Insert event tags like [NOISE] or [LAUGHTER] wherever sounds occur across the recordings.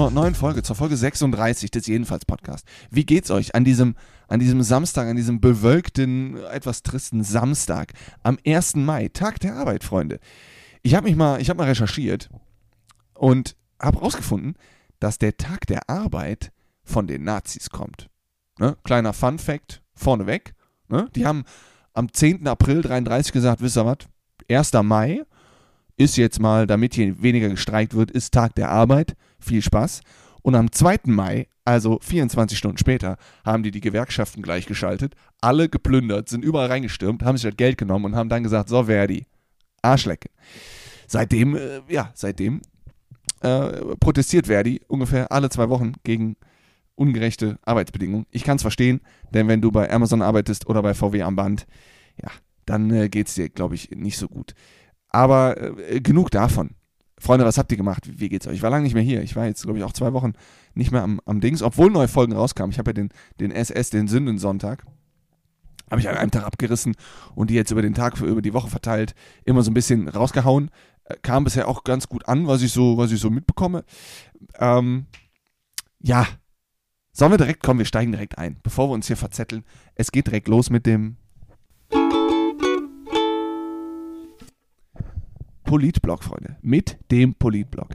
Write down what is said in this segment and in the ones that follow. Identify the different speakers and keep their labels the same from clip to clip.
Speaker 1: Zur neuen Folge, zur Folge 36 des Jedenfalls Podcast. Wie geht's euch an diesem, an diesem Samstag, an diesem bewölkten, etwas tristen Samstag am 1. Mai, Tag der Arbeit, Freunde? Ich habe mich mal, ich habe mal recherchiert und habe herausgefunden, dass der Tag der Arbeit von den Nazis kommt. Ne? Kleiner Fun Fact vorneweg. Ne? Die haben am 10. April 33 gesagt, wisst ihr was? 1. Mai ist jetzt mal, damit hier weniger gestreikt wird, ist Tag der Arbeit. Viel Spaß. Und am 2. Mai, also 24 Stunden später, haben die die Gewerkschaften gleichgeschaltet, alle geplündert, sind überall reingestürmt, haben sich das Geld genommen und haben dann gesagt, so Verdi, Arschlecken. Seitdem, äh, ja, seitdem äh, protestiert Verdi ungefähr alle zwei Wochen gegen ungerechte Arbeitsbedingungen. Ich kann es verstehen, denn wenn du bei Amazon arbeitest oder bei VW am Band, ja, dann äh, geht es dir, glaube ich, nicht so gut. Aber äh, genug davon. Freunde, was habt ihr gemacht? Wie geht's euch? Ich war lange nicht mehr hier. Ich war jetzt, glaube ich, auch zwei Wochen nicht mehr am, am Dings, obwohl neue Folgen rauskamen. Ich habe ja den, den SS, den Sündensonntag, habe ich an einem Tag abgerissen und die jetzt über den Tag, über die Woche verteilt, immer so ein bisschen rausgehauen. Äh, kam bisher auch ganz gut an, was ich so, was ich so mitbekomme. Ähm, ja. Sollen wir direkt kommen? Wir steigen direkt ein, bevor wir uns hier verzetteln. Es geht direkt los mit dem Politblog, Freunde. Mit dem Politblog.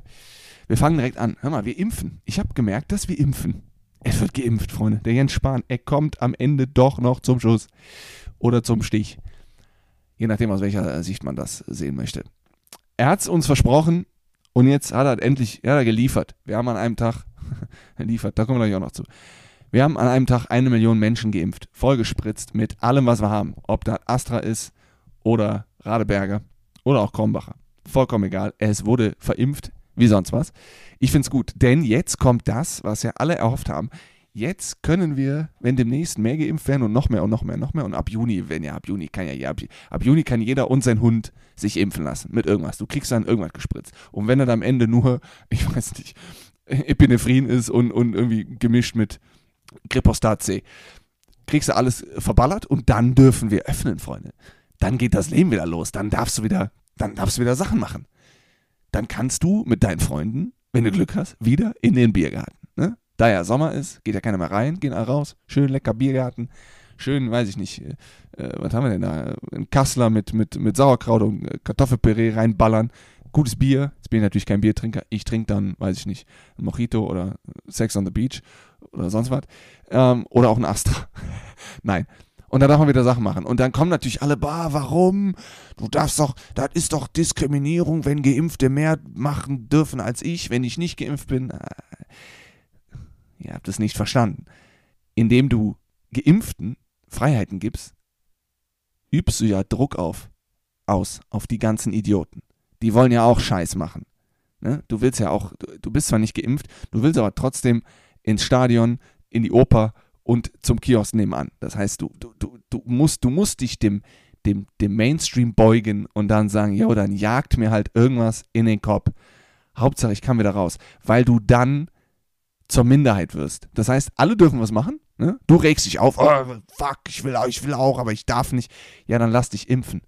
Speaker 1: Wir fangen direkt an. Hör mal, wir impfen. Ich habe gemerkt, dass wir impfen. Es wird geimpft, Freunde. Der Jens Spahn, er kommt am Ende doch noch zum Schuss. Oder zum Stich. Je nachdem, aus welcher Sicht man das sehen möchte. Er hat es uns versprochen und jetzt hat er endlich ja, geliefert. Wir haben an einem Tag, [LAUGHS] liefert, da kommen wir gleich auch noch zu. Wir haben an einem Tag eine Million Menschen geimpft, vollgespritzt mit allem, was wir haben. Ob da Astra ist oder Radeberger oder auch Krombacher vollkommen egal. Es wurde verimpft, wie sonst was. Ich finde es gut, denn jetzt kommt das, was ja alle erhofft haben. Jetzt können wir, wenn demnächst mehr geimpft werden und noch mehr und noch mehr, noch mehr und ab Juni, wenn ja, ab Juni kann ja, ja ab, ab Juni kann jeder und sein Hund sich impfen lassen mit irgendwas. Du kriegst dann irgendwas gespritzt. Und wenn er dann am Ende nur, [LAUGHS] ich weiß nicht, Epinephrin ist und, und irgendwie gemischt mit Gripostat C, kriegst du alles verballert und dann dürfen wir öffnen, Freunde. Dann geht das Leben wieder los. Dann darfst du wieder dann darfst du wieder Sachen machen. Dann kannst du mit deinen Freunden, wenn du Glück hast, wieder in den Biergarten. Ne? Da ja Sommer ist, geht ja keiner mehr rein, gehen alle raus, schön lecker Biergarten, schön, weiß ich nicht, äh, was haben wir denn da? Ein Kassler mit, mit, mit Sauerkraut und äh, Kartoffelpüree reinballern, gutes Bier. Jetzt bin ich natürlich kein Biertrinker. Ich trinke dann, weiß ich nicht, ein Mojito oder Sex on the Beach oder sonst was. Ähm, oder auch ein Astra. [LAUGHS] Nein, und dann darf man wieder Sachen machen. Und dann kommen natürlich alle, bah, warum? Du darfst doch, das ist doch Diskriminierung, wenn Geimpfte mehr machen dürfen als ich, wenn ich nicht geimpft bin. Äh, ihr habt es nicht verstanden. Indem du Geimpften Freiheiten gibst, übst du ja Druck auf, aus, auf die ganzen Idioten. Die wollen ja auch Scheiß machen. Ne? Du willst ja auch, du bist zwar nicht geimpft, du willst aber trotzdem ins Stadion, in die Oper und zum Kiosk nebenan. Das heißt, du, du, du, du, musst, du musst dich dem, dem, dem Mainstream beugen und dann sagen, jo, dann jagt mir halt irgendwas in den Kopf. Hauptsache, ich kann wieder raus. Weil du dann zur Minderheit wirst. Das heißt, alle dürfen was machen. Ne? Du regst dich auf, oh, fuck, ich will, auch, ich will auch, aber ich darf nicht. Ja, dann lass dich impfen.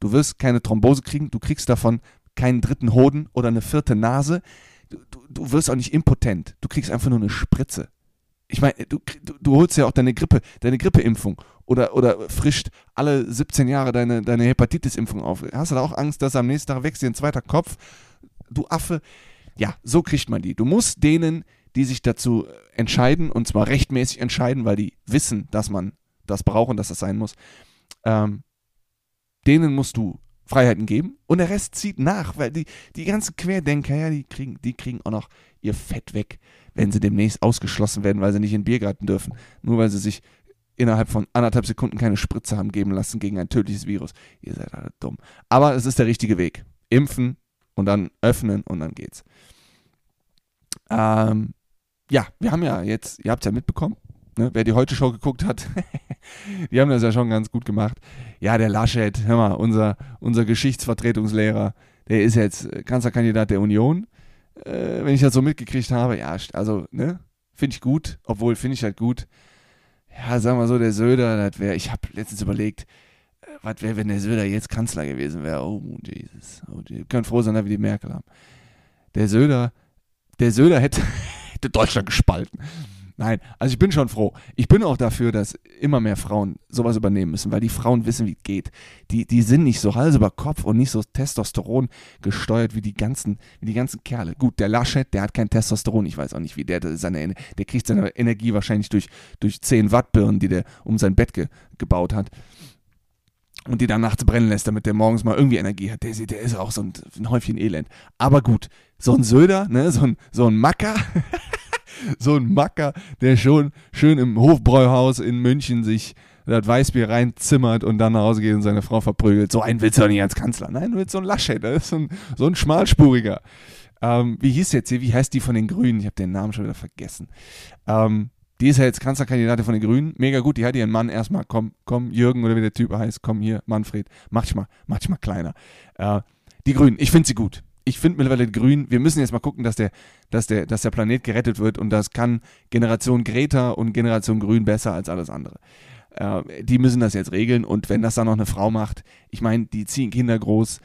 Speaker 1: Du wirst keine Thrombose kriegen, du kriegst davon keinen dritten Hoden oder eine vierte Nase. Du, du, du wirst auch nicht impotent. Du kriegst einfach nur eine Spritze ich meine, du, du, du, holst ja auch deine Grippe, deine Grippeimpfung oder, oder frischt alle 17 Jahre deine, deine Hepatitis-Impfung auf. Hast du da auch Angst, dass am nächsten Tag wächst dir ein zweiter Kopf? Du Affe. Ja, so kriegt man die. Du musst denen, die sich dazu entscheiden, und zwar rechtmäßig entscheiden, weil die wissen, dass man das braucht und dass das sein muss, ähm, denen musst du Freiheiten geben und der Rest zieht nach, weil die, die ganzen Querdenker, ja, die kriegen, die kriegen auch noch ihr Fett weg wenn sie demnächst ausgeschlossen werden, weil sie nicht in den Biergarten dürfen. Nur weil sie sich innerhalb von anderthalb Sekunden keine Spritze haben geben lassen gegen ein tödliches Virus. Ihr seid alle dumm. Aber es ist der richtige Weg. Impfen und dann öffnen und dann geht's. Ähm, ja, wir haben ja jetzt, ihr habt es ja mitbekommen, ne, wer die Heute-Show geguckt hat, [LAUGHS] die haben das ja schon ganz gut gemacht. Ja, der Laschet, hör mal, unser, unser Geschichtsvertretungslehrer, der ist jetzt Kanzlerkandidat der Union äh, wenn ich das so mitgekriegt habe, ja, also, ne, finde ich gut, obwohl finde ich halt gut. Ja, sagen wir so, der Söder, das wäre, ich habe letztens überlegt, äh, was wäre, wenn der Söder jetzt Kanzler gewesen wäre? Oh, Jesus. Oh, können froh sein, dass wir die Merkel haben. der Söder, der Söder hätte, [LAUGHS] hätte Deutschland gespalten. Nein, also ich bin schon froh. Ich bin auch dafür, dass immer mehr Frauen sowas übernehmen müssen, weil die Frauen wissen, wie es geht. Die, die sind nicht so Hals über Kopf und nicht so Testosteron gesteuert wie die ganzen, wie die ganzen Kerle. Gut, der Laschet, der hat kein Testosteron. Ich weiß auch nicht, wie der seine, der kriegt seine Energie wahrscheinlich durch, durch 10 Watt Birnen, die der um sein Bett ge, gebaut hat und die dann nachts brennen lässt, damit der morgens mal irgendwie Energie hat. Der, der ist auch so ein, ein Häufchen Elend. Aber gut, so ein Söder, ne, so ein, so ein Macker, [LAUGHS] [LAUGHS] so ein Macker, der schon schön im Hofbräuhaus in München sich das Weißbier reinzimmert und dann nach Hause geht und seine Frau verprügelt. So einen willst du doch nicht als Kanzler. Nein, du willst so ein Laschet, das ist so ein, so ein Schmalspuriger. Ähm, wie hieß jetzt hier, wie heißt die von den Grünen? Ich habe den Namen schon wieder vergessen. Ähm, die ist ja jetzt Kanzlerkandidatin von den Grünen. Mega gut. Die hat ihren Mann erstmal, komm, komm, Jürgen oder wie der Typ heißt, komm hier, Manfred, mach dich mal, mach dich mal kleiner. Äh, die Grünen, ich finde sie gut. Ich finde mittlerweile Grünen, wir müssen jetzt mal gucken, dass der, dass, der, dass der Planet gerettet wird und das kann Generation Greta und Generation Grün besser als alles andere. Äh, die müssen das jetzt regeln und wenn das dann noch eine Frau macht, ich meine, die ziehen Kinder groß,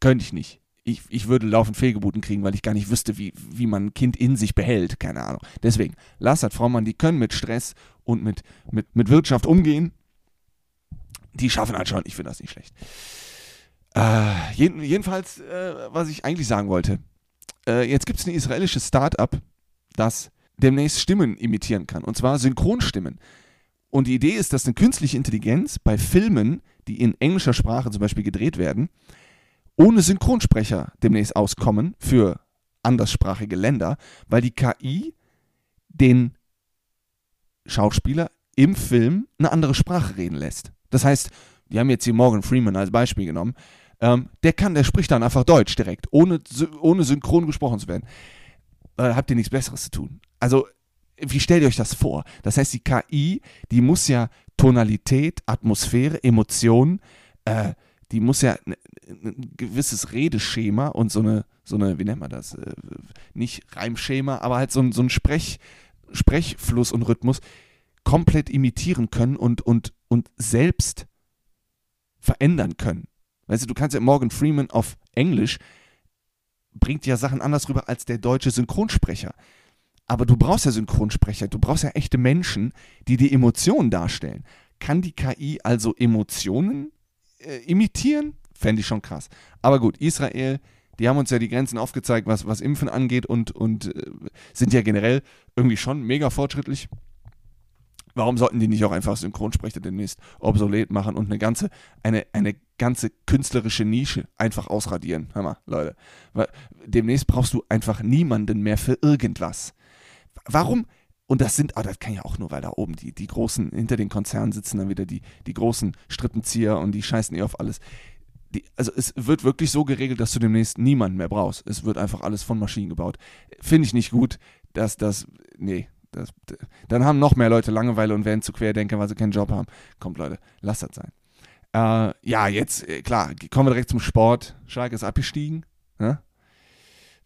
Speaker 1: könnte ich nicht ich, ich würde laufend Fehlgeburten kriegen, weil ich gar nicht wüsste, wie, wie man ein Kind in sich behält. Keine Ahnung. Deswegen, Lassert, Fraumann, die können mit Stress und mit, mit, mit Wirtschaft umgehen. Die schaffen halt schon. Ich finde das nicht schlecht. Äh, jeden, jedenfalls, äh, was ich eigentlich sagen wollte. Äh, jetzt gibt es ein israelisches Start-up, das demnächst Stimmen imitieren kann. Und zwar Synchronstimmen. Und die Idee ist, dass eine künstliche Intelligenz bei Filmen, die in englischer Sprache zum Beispiel gedreht werden, ohne Synchronsprecher demnächst auskommen für anderssprachige Länder, weil die KI den Schauspieler im Film eine andere Sprache reden lässt. Das heißt, wir haben jetzt hier Morgan Freeman als Beispiel genommen. Ähm, der kann, der spricht dann einfach Deutsch direkt, ohne, ohne synchron gesprochen zu werden. Äh, habt ihr nichts Besseres zu tun? Also, wie stellt ihr euch das vor? Das heißt, die KI, die muss ja Tonalität, Atmosphäre, Emotionen, äh, die muss ja ein gewisses Redeschema und so eine, so eine, wie nennt man das? Äh, nicht Reimschema, aber halt so ein, so ein Sprech, Sprechfluss und Rhythmus komplett imitieren können und, und, und selbst verändern können. Weißt du, du kannst ja Morgan Freeman auf Englisch bringt ja Sachen anders rüber als der deutsche Synchronsprecher. Aber du brauchst ja Synchronsprecher, du brauchst ja echte Menschen, die die Emotionen darstellen. Kann die KI also Emotionen äh, imitieren? Fände ich schon krass. Aber gut, Israel, die haben uns ja die Grenzen aufgezeigt, was, was Impfen angeht und, und äh, sind ja generell irgendwie schon mega fortschrittlich. Warum sollten die nicht auch einfach Synchronsprecher demnächst obsolet machen und eine ganze, eine, eine ganze künstlerische Nische einfach ausradieren? Hör mal, Leute. Demnächst brauchst du einfach niemanden mehr für irgendwas. Warum? Und das sind, ah, das kann ja auch nur, weil da oben die, die großen, hinter den Konzernen sitzen dann wieder die, die großen Strippenzieher und die scheißen eh auf alles die, also es wird wirklich so geregelt, dass du demnächst niemanden mehr brauchst. Es wird einfach alles von Maschinen gebaut. Finde ich nicht gut, dass das, nee, das, dann haben noch mehr Leute Langeweile und werden zu Querdenker, weil sie keinen Job haben. Kommt Leute, lasst das sein. Äh, ja, jetzt, äh, klar, kommen wir direkt zum Sport. Schalke ist abgestiegen. Ne?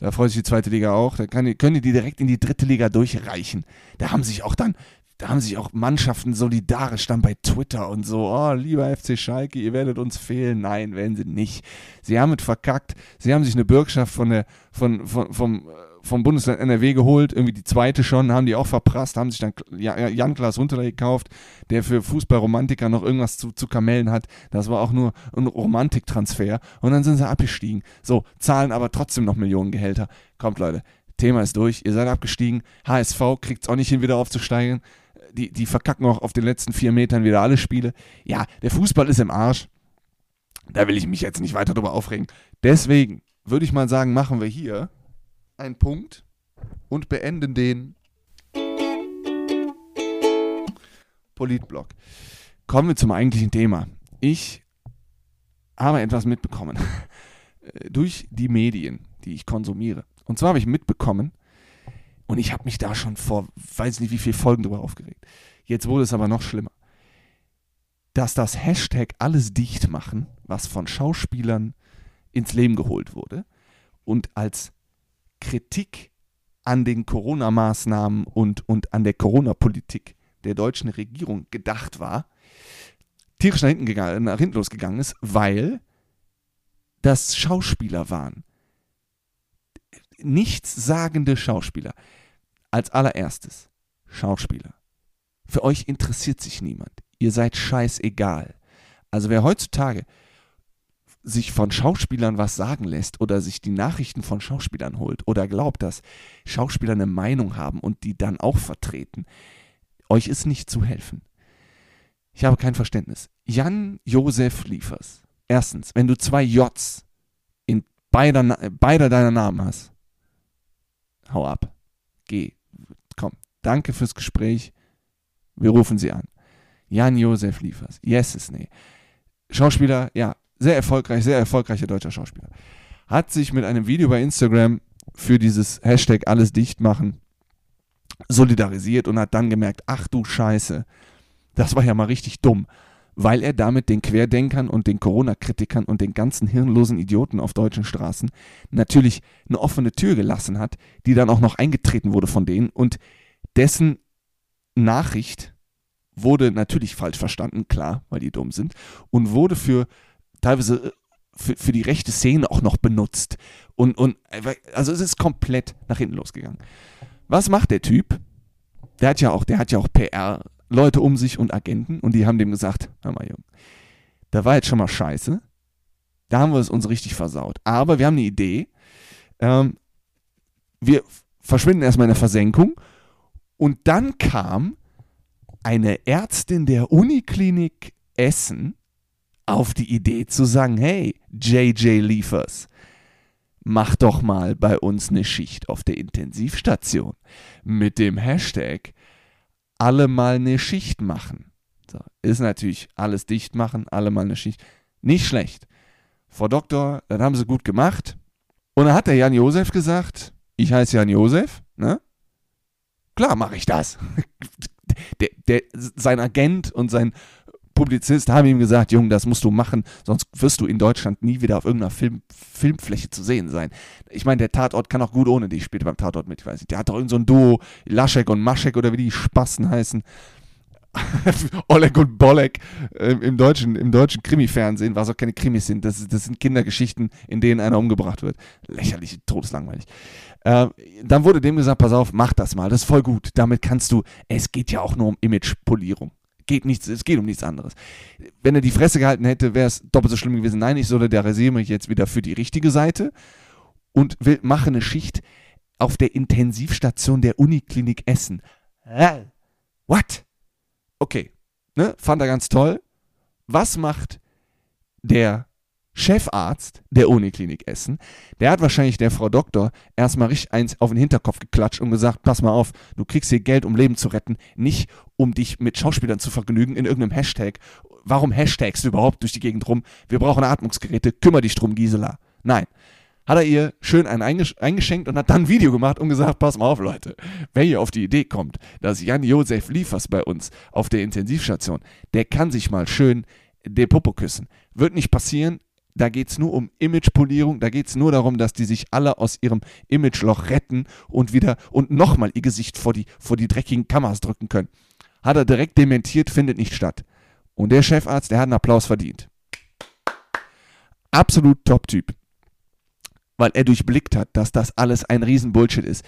Speaker 1: Da freut sich die zweite Liga auch. Da kann, können die direkt in die dritte Liga durchreichen. Da haben sich auch dann da haben sich auch Mannschaften solidarisch dann bei Twitter und so, oh, lieber FC Schalke, ihr werdet uns fehlen. Nein, werden sie nicht. Sie haben es verkackt. Sie haben sich eine Bürgschaft von der, von, von, vom, vom Bundesland NRW geholt, irgendwie die zweite schon, haben die auch verprasst, haben sich dann Jan-Klaas Hunterler gekauft, der für Fußballromantiker noch irgendwas zu, zu kamellen hat. Das war auch nur ein Romantiktransfer. Und dann sind sie abgestiegen. So, zahlen aber trotzdem noch Millionengehälter. Kommt, Leute, Thema ist durch. Ihr seid abgestiegen. HSV kriegt es auch nicht hin, wieder aufzusteigen die, die verkacken auch auf den letzten vier Metern wieder alle Spiele. Ja, der Fußball ist im Arsch. Da will ich mich jetzt nicht weiter drüber aufregen. Deswegen würde ich mal sagen, machen wir hier einen Punkt und beenden den Politblock. Kommen wir zum eigentlichen Thema. Ich habe etwas mitbekommen [LAUGHS] durch die Medien, die ich konsumiere. Und zwar habe ich mitbekommen, und ich habe mich da schon vor, weiß nicht wie viele Folgen drüber aufgeregt. Jetzt wurde es aber noch schlimmer. Dass das Hashtag alles dicht machen, was von Schauspielern ins Leben geholt wurde und als Kritik an den Corona-Maßnahmen und, und an der Corona-Politik der deutschen Regierung gedacht war, tierisch nach hinten, gegangen, nach hinten losgegangen ist, weil das Schauspieler waren nichtssagende Schauspieler. Als allererstes, Schauspieler. Für euch interessiert sich niemand. Ihr seid scheißegal. Also wer heutzutage sich von Schauspielern was sagen lässt oder sich die Nachrichten von Schauspielern holt oder glaubt, dass Schauspieler eine Meinung haben und die dann auch vertreten, euch ist nicht zu helfen. Ich habe kein Verständnis. Jan Josef Liefers. Erstens, wenn du zwei Js in beider, beider deiner Namen hast, hau ab. Geh. Komm. Danke fürs Gespräch. Wir rufen sie an. Jan Josef Liefers. Yes is nee. Schauspieler, ja, sehr erfolgreich, sehr erfolgreicher deutscher Schauspieler. Hat sich mit einem Video bei Instagram für dieses Hashtag alles dicht machen solidarisiert und hat dann gemerkt, ach du Scheiße, das war ja mal richtig dumm, weil er damit den Querdenkern und den Corona-Kritikern und den ganzen hirnlosen Idioten auf deutschen Straßen natürlich eine offene Tür gelassen hat, die dann auch noch eingetreten wurde von denen und dessen Nachricht wurde natürlich falsch verstanden, klar, weil die dumm sind, und wurde für teilweise äh, für, für die rechte Szene auch noch benutzt. Und, und also es ist komplett nach hinten losgegangen. Was macht der Typ? Der hat ja auch, der hat ja auch PR-Leute um sich und Agenten und die haben dem gesagt, hör mal, Junge, da war jetzt schon mal scheiße. Da haben wir es uns richtig versaut. Aber wir haben eine Idee. Ähm, wir verschwinden erstmal in der Versenkung. Und dann kam eine Ärztin der Uniklinik Essen auf die Idee zu sagen, hey, JJ Liefers, mach doch mal bei uns eine Schicht auf der Intensivstation mit dem Hashtag alle mal eine Schicht machen. So, ist natürlich alles dicht machen, alle mal eine Schicht. Nicht schlecht. Frau Doktor, das haben sie gut gemacht. Und dann hat der Jan Josef gesagt, ich heiße Jan Josef, ne? Klar mache ich das. [LAUGHS] der, der, sein Agent und sein Publizist haben ihm gesagt, Junge, das musst du machen, sonst wirst du in Deutschland nie wieder auf irgendeiner Film, Filmfläche zu sehen sein. Ich meine, der Tatort kann auch gut ohne dich, spielt beim Tatort mit, ich weiß nicht. Der hat doch irgend so Duo, Laschek und Maschek oder wie die Spasten heißen. [LAUGHS] Oleg und Bolek äh, im deutschen, im deutschen Krimi-Fernsehen, was auch keine Krimis sind. Das, das sind Kindergeschichten, in denen einer umgebracht wird. Lächerlich, todeslangweilig. Äh, dann wurde dem gesagt, pass auf, mach das mal, das ist voll gut. Damit kannst du, es geht ja auch nur um Imagepolierung geht nichts, es geht um nichts anderes. Wenn er die Fresse gehalten hätte, wäre es doppelt so schlimm gewesen. Nein, ich solidarisiere mich jetzt wieder für die richtige Seite und will, mache eine Schicht auf der Intensivstation der Uniklinik Essen. What? Okay, ne? fand er ganz toll. Was macht der Chefarzt der Uniklinik Essen, der hat wahrscheinlich der Frau Doktor erstmal richtig eins auf den Hinterkopf geklatscht und gesagt, pass mal auf, du kriegst hier Geld, um Leben zu retten, nicht um dich mit Schauspielern zu vergnügen in irgendeinem Hashtag. Warum hashtagst du überhaupt durch die Gegend rum? Wir brauchen Atmungsgeräte, kümmere dich drum, Gisela. Nein. Hat er ihr schön einen eingeschenkt und hat dann ein Video gemacht und gesagt, pass mal auf, Leute, wer hier auf die Idee kommt, dass Jan Josef Liefers bei uns auf der Intensivstation, der kann sich mal schön den Popo küssen. Wird nicht passieren, da geht es nur um Imagepolierung, da geht es nur darum, dass die sich alle aus ihrem Imageloch retten und wieder und nochmal ihr Gesicht vor die, vor die dreckigen Kameras drücken können. Hat er direkt dementiert, findet nicht statt. Und der Chefarzt, der hat einen Applaus verdient. Absolut Top-Typ. Weil er durchblickt hat, dass das alles ein Riesenbullshit ist.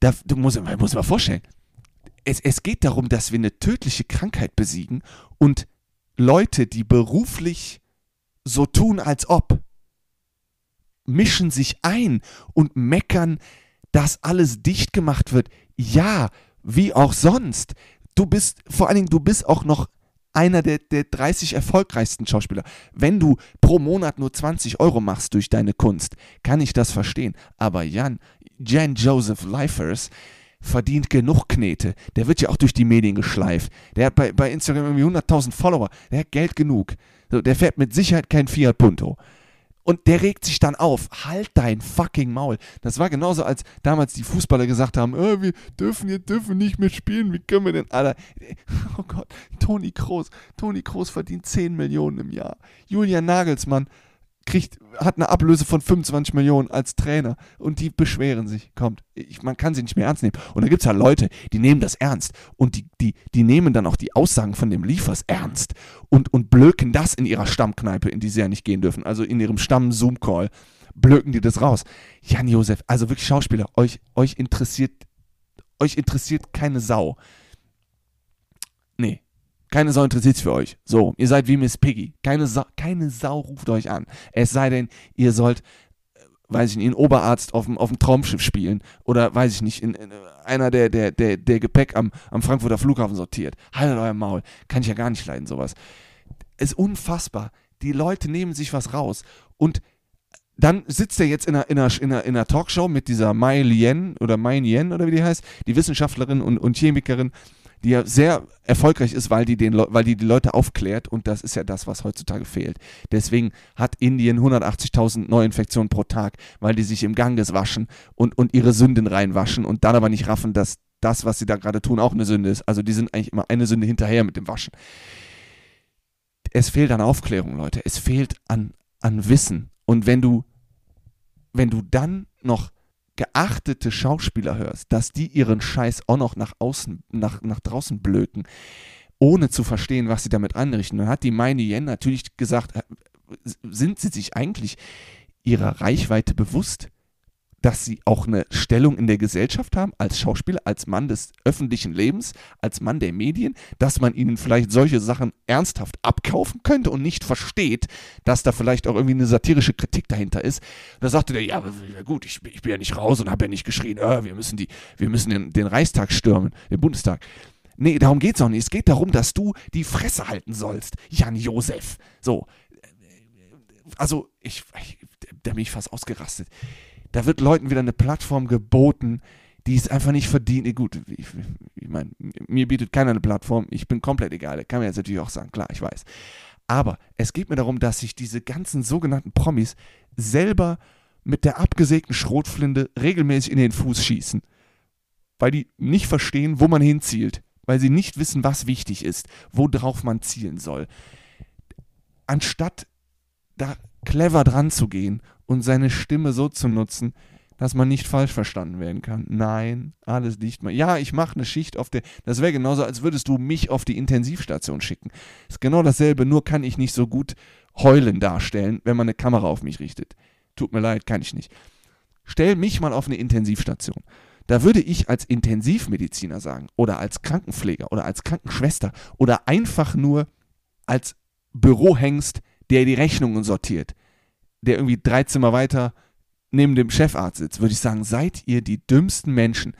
Speaker 1: Da, du musst, musst mal vorstellen. Es, es geht darum, dass wir eine tödliche Krankheit besiegen und Leute, die beruflich so tun, als ob, mischen sich ein und meckern, dass alles dicht gemacht wird. Ja, wie auch sonst. Du bist, vor allen Dingen, du bist auch noch einer der, der 30 erfolgreichsten Schauspieler. Wenn du pro Monat nur 20 Euro machst durch deine Kunst, kann ich das verstehen. Aber Jan, Jan Joseph Leifers verdient genug Knete. Der wird ja auch durch die Medien geschleift. Der hat bei, bei Instagram irgendwie 100.000 Follower. Der hat Geld genug. So, der fährt mit Sicherheit kein Fiat Punto. Und der regt sich dann auf. Halt dein fucking Maul. Das war genauso, als damals die Fußballer gesagt haben, oh, wir dürfen, wir dürfen nicht mehr spielen. Wie können wir denn, Alter? [LAUGHS] Oh Gott, Toni Kroos. Toni Kroos verdient 10 Millionen im Jahr. Julian Nagelsmann kriegt, hat eine Ablöse von 25 Millionen als Trainer und die beschweren sich. Kommt, ich, man kann sie nicht mehr ernst nehmen. Und da gibt es ja Leute, die nehmen das ernst und die, die, die nehmen dann auch die Aussagen von dem Liefers ernst und, und blöken das in ihrer Stammkneipe, in die sie ja nicht gehen dürfen, also in ihrem Stamm-Zoom-Call blöken die das raus. Jan Josef, also wirklich Schauspieler, euch, euch interessiert, euch interessiert keine Sau. Keine Sau interessiert sich für euch. So, ihr seid wie Miss Piggy. Keine Sau, keine Sau ruft euch an. Es sei denn, ihr sollt, äh, weiß ich nicht, einen Oberarzt auf dem, auf dem Traumschiff spielen. Oder, weiß ich nicht, in, in, einer, der, der, der, der Gepäck am, am Frankfurter Flughafen sortiert. Haltet euer Maul. Kann ich ja gar nicht leiden, sowas. Ist unfassbar. Die Leute nehmen sich was raus. Und dann sitzt er jetzt in einer, in einer, in einer, in einer Talkshow mit dieser Mai Lien oder Mai Lien oder wie die heißt, die Wissenschaftlerin und, und Chemikerin, die ja sehr erfolgreich ist, weil die, den, weil die die Leute aufklärt und das ist ja das, was heutzutage fehlt. Deswegen hat Indien 180.000 Neuinfektionen pro Tag, weil die sich im Ganges waschen und, und ihre Sünden reinwaschen und dann aber nicht raffen, dass das, was sie da gerade tun, auch eine Sünde ist. Also die sind eigentlich immer eine Sünde hinterher mit dem Waschen. Es fehlt an Aufklärung, Leute. Es fehlt an, an Wissen. Und wenn du, wenn du dann noch geachtete Schauspieler hörst, dass die ihren Scheiß auch noch nach außen, nach, nach draußen blöken, ohne zu verstehen, was sie damit anrichten, dann hat die Meine Yen natürlich gesagt, äh, sind sie sich eigentlich ihrer Reichweite bewusst? Dass sie auch eine Stellung in der Gesellschaft haben, als Schauspieler, als Mann des öffentlichen Lebens, als Mann der Medien, dass man ihnen vielleicht solche Sachen ernsthaft abkaufen könnte und nicht versteht, dass da vielleicht auch irgendwie eine satirische Kritik dahinter ist. Da sagte der, ja, gut, ich, ich bin ja nicht raus und habe ja nicht geschrien, äh, wir müssen, die, wir müssen den, den Reichstag stürmen, den Bundestag. Nee, darum geht es auch nicht. Es geht darum, dass du die Fresse halten sollst, Jan Josef. So. Also, ich, ich da bin ich fast ausgerastet da wird Leuten wieder eine Plattform geboten, die es einfach nicht verdienen. Gut, ich, ich meine, mir bietet keiner eine Plattform, ich bin komplett egal, kann man jetzt natürlich auch sagen, klar, ich weiß. Aber es geht mir darum, dass sich diese ganzen sogenannten Promis selber mit der abgesägten Schrotflinte regelmäßig in den Fuß schießen. Weil die nicht verstehen, wo man hinzielt. Weil sie nicht wissen, was wichtig ist, worauf man zielen soll. Anstatt da clever dran zu gehen und seine Stimme so zu nutzen, dass man nicht falsch verstanden werden kann. Nein, alles nicht mal. Ja, ich mache eine Schicht auf der. Das wäre genauso, als würdest du mich auf die Intensivstation schicken. Ist genau dasselbe, nur kann ich nicht so gut heulen darstellen, wenn man eine Kamera auf mich richtet. Tut mir leid, kann ich nicht. Stell mich mal auf eine Intensivstation. Da würde ich als Intensivmediziner sagen, oder als Krankenpfleger oder als Krankenschwester oder einfach nur als Bürohengst, der die Rechnungen sortiert der irgendwie drei Zimmer weiter neben dem Chefarzt sitzt, würde ich sagen, seid ihr die dümmsten Menschen.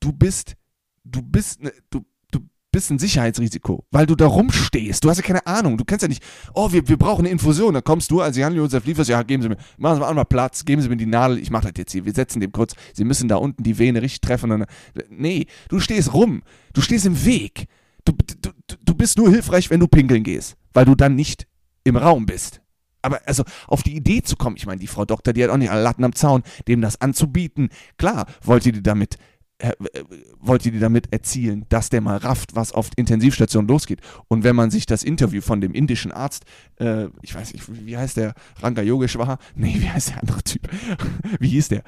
Speaker 1: Du bist, du bist, ne, du, du bist ein Sicherheitsrisiko, weil du da rumstehst. Du hast ja keine Ahnung. Du kennst ja nicht, oh, wir, wir brauchen eine Infusion. Da kommst du als Jan-Josef Liefers, ja, geben Sie mir, machen Sie mal einmal Platz, geben Sie mir die Nadel, ich mache das jetzt hier. Wir setzen dem kurz, Sie müssen da unten die Vene richtig treffen. Dann, nee, du stehst rum. Du stehst im Weg. Du, du, du bist nur hilfreich, wenn du pinkeln gehst, weil du dann nicht im Raum bist. Aber also auf die Idee zu kommen, ich meine, die Frau Doktor, die hat auch nicht alle Latten am Zaun, dem das anzubieten. Klar, wollte die damit äh, äh, wollte die damit erzielen, dass der mal rafft, was auf Intensivstation losgeht. Und wenn man sich das Interview von dem indischen Arzt, äh, ich weiß nicht, wie heißt der, Ranga Yogeshwar? Nee, wie heißt der andere Typ? [LAUGHS] wie hieß der?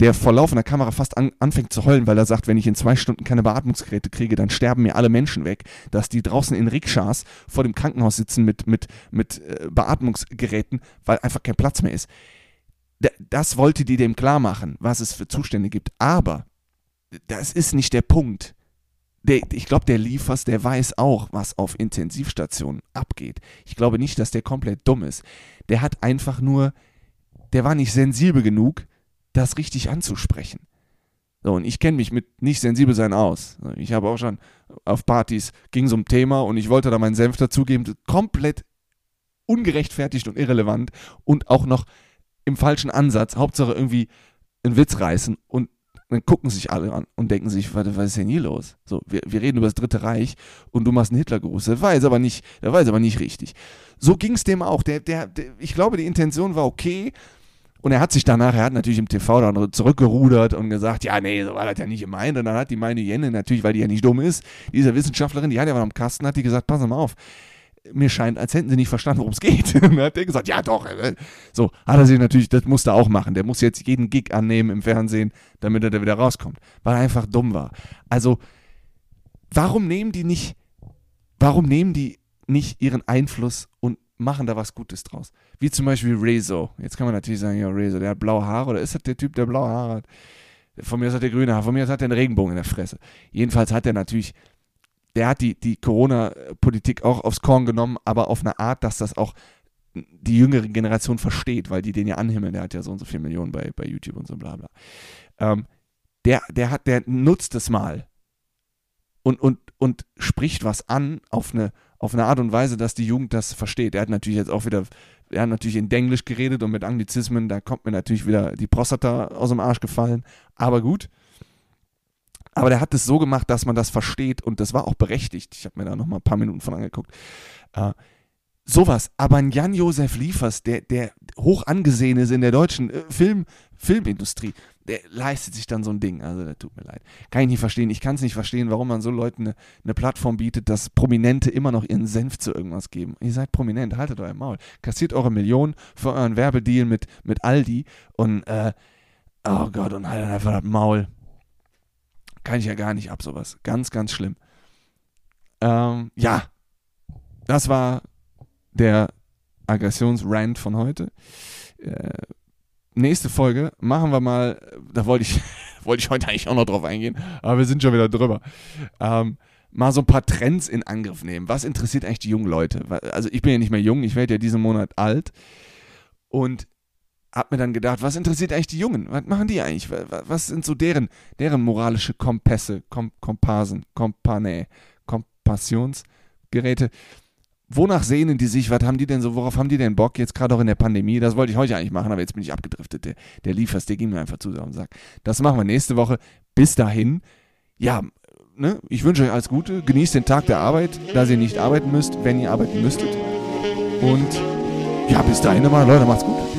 Speaker 1: Der vor laufender Kamera fast an, anfängt zu heulen, weil er sagt, wenn ich in zwei Stunden keine Beatmungsgeräte kriege, dann sterben mir alle Menschen weg, dass die draußen in Rikschas vor dem Krankenhaus sitzen mit, mit, mit äh, Beatmungsgeräten, weil einfach kein Platz mehr ist. Das wollte die dem klar machen, was es für Zustände gibt. Aber das ist nicht der Punkt. Der, ich glaube, der Liefers, der weiß auch, was auf Intensivstationen abgeht. Ich glaube nicht, dass der komplett dumm ist. Der hat einfach nur, der war nicht sensibel genug, das richtig anzusprechen. So, und ich kenne mich mit nicht sensibel sein aus. Ich habe auch schon auf Partys, ging es um Thema und ich wollte da meinen Senf dazugeben, komplett ungerechtfertigt und irrelevant und auch noch im falschen Ansatz, Hauptsache irgendwie einen Witz reißen und dann gucken sich alle an und denken sich, was, was ist denn hier los? So, wir, wir reden über das Dritte Reich und du machst einen Hitlergruß. Das war jetzt aber nicht, das war aber nicht richtig. So ging es dem auch. Der, der, der, ich glaube, die Intention war okay, und er hat sich danach, er hat natürlich im TV dann zurückgerudert und gesagt, ja, nee, so war das ja nicht gemeint. Und dann hat die meine Jenne natürlich, weil die ja nicht dumm ist, diese Wissenschaftlerin, die hat ja mal am Kasten, hat die gesagt, pass mal auf, mir scheint, als hätten sie nicht verstanden, worum es geht. [LAUGHS] und dann hat der gesagt, ja doch. Äh, so, hat er sich natürlich, das musste er auch machen. Der muss jetzt jeden Gig annehmen im Fernsehen, damit er da wieder rauskommt. Weil er einfach dumm war. Also, warum nehmen die nicht, warum nehmen die nicht ihren Einfluss und machen da was Gutes draus. Wie zum Beispiel Rezo. Jetzt kann man natürlich sagen, ja, Rezo, der hat blaue Haare oder ist das der Typ, der blaue Haare hat? Von mir aus hat der grüne Haare, von mir aus hat der einen Regenbogen in der Fresse. Jedenfalls hat er natürlich, der hat die, die Corona-Politik auch aufs Korn genommen, aber auf eine Art, dass das auch die jüngere Generation versteht, weil die den ja anhimmeln. Der hat ja so und so viele Millionen bei, bei YouTube und so bla bla. Ähm, der, der hat, der nutzt es mal und, und, und spricht was an auf eine, auf eine Art und Weise, dass die Jugend das versteht. Er hat natürlich jetzt auch wieder, er hat natürlich in Denglisch geredet und mit Anglizismen, da kommt mir natürlich wieder die Prostata aus dem Arsch gefallen, aber gut. Aber der hat es so gemacht, dass man das versteht und das war auch berechtigt. Ich habe mir da noch mal ein paar Minuten von angeguckt. Äh, sowas. Aber ein Jan-Josef Liefers, der, der hoch angesehen ist in der deutschen äh, Film, Filmindustrie, der leistet sich dann so ein Ding. Also, der tut mir leid. Kann ich nicht verstehen. Ich kann es nicht verstehen, warum man so Leuten eine, eine Plattform bietet, dass Prominente immer noch ihren Senf zu irgendwas geben. Ihr seid prominent, haltet euer Maul. Kassiert eure Millionen für euren Werbedeal mit, mit Aldi und, äh, oh Gott, und haltet einfach das Maul. Kann ich ja gar nicht ab, sowas. Ganz, ganz schlimm. Ähm, ja, das war der Aggressionsrand von heute. Äh, nächste Folge machen wir mal, da wollte ich, [LAUGHS] wollte ich heute eigentlich auch noch drauf eingehen, aber wir sind schon wieder drüber. Ähm, mal so ein paar Trends in Angriff nehmen. Was interessiert eigentlich die jungen Leute? Also ich bin ja nicht mehr jung, ich werde ja diesen Monat alt und habe mir dann gedacht, was interessiert eigentlich die Jungen? Was machen die eigentlich? Was sind so deren, deren moralische Kompasse, Kom Komparsen, Kompane, Kompassionsgeräte? Wonach sehnen die sich? Was haben die denn so? Worauf haben die denn Bock? Jetzt gerade auch in der Pandemie. Das wollte ich heute eigentlich machen, aber jetzt bin ich abgedriftet. Der, der Liefers, der ging mir einfach zu und sagt, das machen wir nächste Woche. Bis dahin, ja, ne, ich wünsche euch alles Gute. Genießt den Tag der Arbeit, da ihr nicht arbeiten müsst, wenn ihr arbeiten müsstet. Und ja, bis dahin nochmal, Leute, macht's gut.